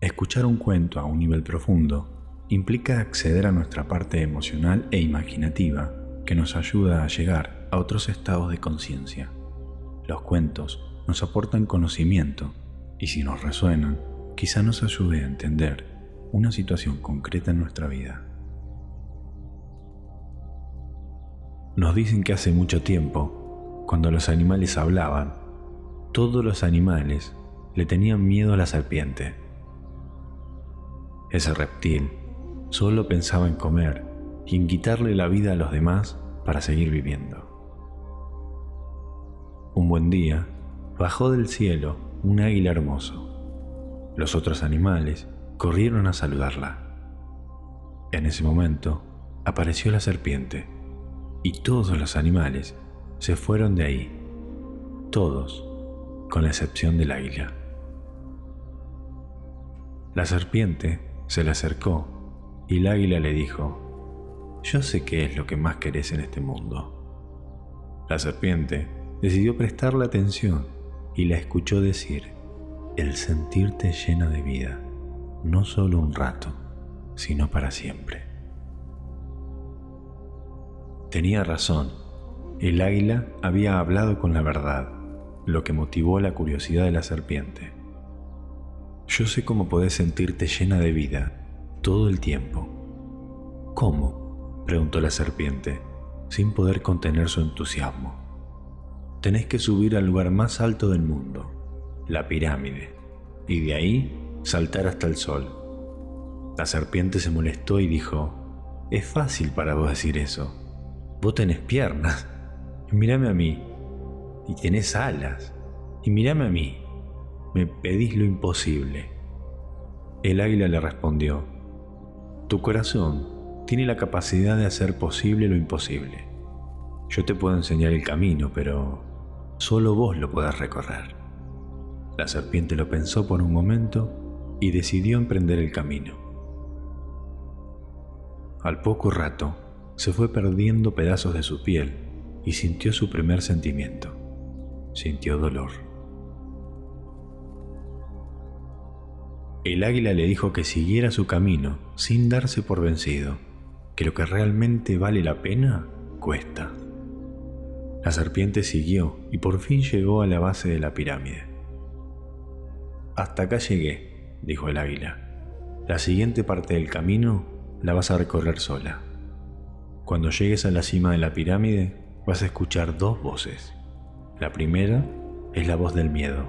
Escuchar un cuento a un nivel profundo implica acceder a nuestra parte emocional e imaginativa que nos ayuda a llegar a otros estados de conciencia. Los cuentos nos aportan conocimiento y si nos resuenan, quizá nos ayude a entender una situación concreta en nuestra vida. Nos dicen que hace mucho tiempo, cuando los animales hablaban, todos los animales le tenían miedo a la serpiente. Ese reptil solo pensaba en comer y en quitarle la vida a los demás para seguir viviendo. Un buen día, bajó del cielo un águila hermoso. Los otros animales corrieron a saludarla. En ese momento apareció la serpiente y todos los animales se fueron de ahí, todos, con la excepción del águila. La serpiente se le acercó y el águila le dijo, yo sé qué es lo que más querés en este mundo. La serpiente decidió prestarle atención y la escuchó decir, el sentirte llena de vida, no solo un rato, sino para siempre. Tenía razón, el águila había hablado con la verdad, lo que motivó la curiosidad de la serpiente. Yo sé cómo podés sentirte llena de vida todo el tiempo. ¿Cómo? preguntó la serpiente, sin poder contener su entusiasmo. Tenés que subir al lugar más alto del mundo, la pirámide, y de ahí saltar hasta el sol. La serpiente se molestó y dijo, es fácil para vos decir eso. Vos tenés piernas, y mírame a mí, y tenés alas, y mírame a mí, me pedís lo imposible. El águila le respondió, tu corazón tiene la capacidad de hacer posible lo imposible. Yo te puedo enseñar el camino, pero solo vos lo podés recorrer. La serpiente lo pensó por un momento y decidió emprender el camino. Al poco rato, se fue perdiendo pedazos de su piel y sintió su primer sentimiento. Sintió dolor. El águila le dijo que siguiera su camino sin darse por vencido, que lo que realmente vale la pena cuesta. La serpiente siguió y por fin llegó a la base de la pirámide. Hasta acá llegué, dijo el águila. La siguiente parte del camino la vas a recorrer sola. Cuando llegues a la cima de la pirámide vas a escuchar dos voces. La primera es la voz del miedo,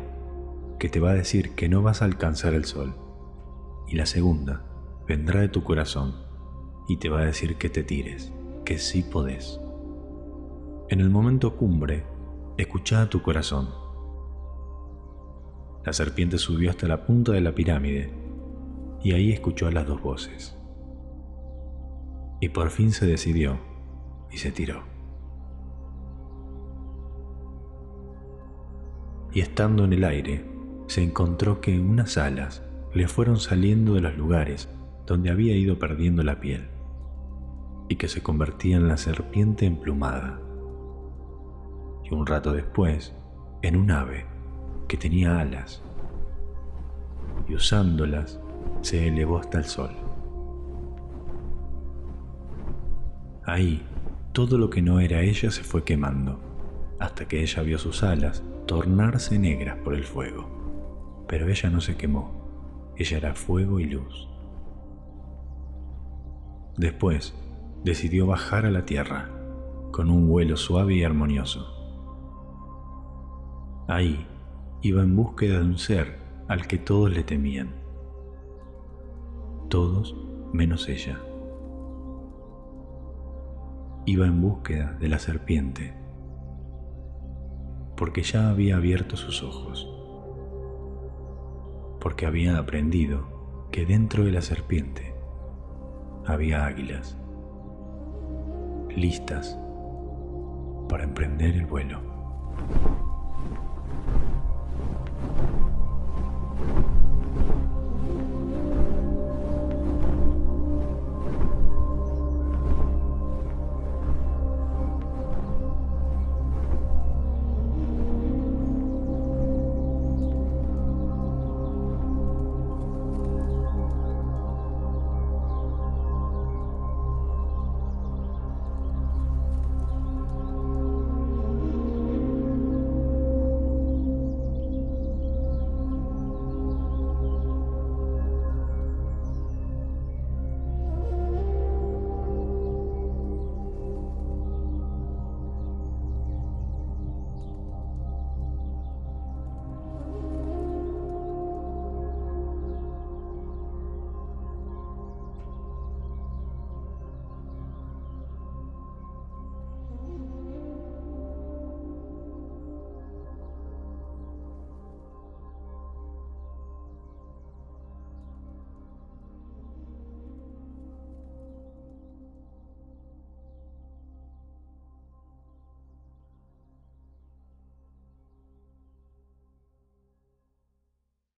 que te va a decir que no vas a alcanzar el sol y la segunda vendrá de tu corazón y te va a decir que te tires, que sí podés. En el momento cumbre, escucha a tu corazón. La serpiente subió hasta la punta de la pirámide y ahí escuchó a las dos voces. Y por fin se decidió y se tiró. Y estando en el aire, se encontró que unas alas le fueron saliendo de los lugares donde había ido perdiendo la piel y que se convertía en la serpiente emplumada. Y un rato después, en un ave que tenía alas y usándolas se elevó hasta el sol. Ahí, todo lo que no era ella se fue quemando, hasta que ella vio sus alas tornarse negras por el fuego. Pero ella no se quemó ella era fuego y luz. Después decidió bajar a la tierra con un vuelo suave y armonioso. Ahí iba en búsqueda de un ser al que todos le temían. Todos menos ella. Iba en búsqueda de la serpiente, porque ya había abierto sus ojos porque había aprendido que dentro de la serpiente había águilas listas para emprender el vuelo.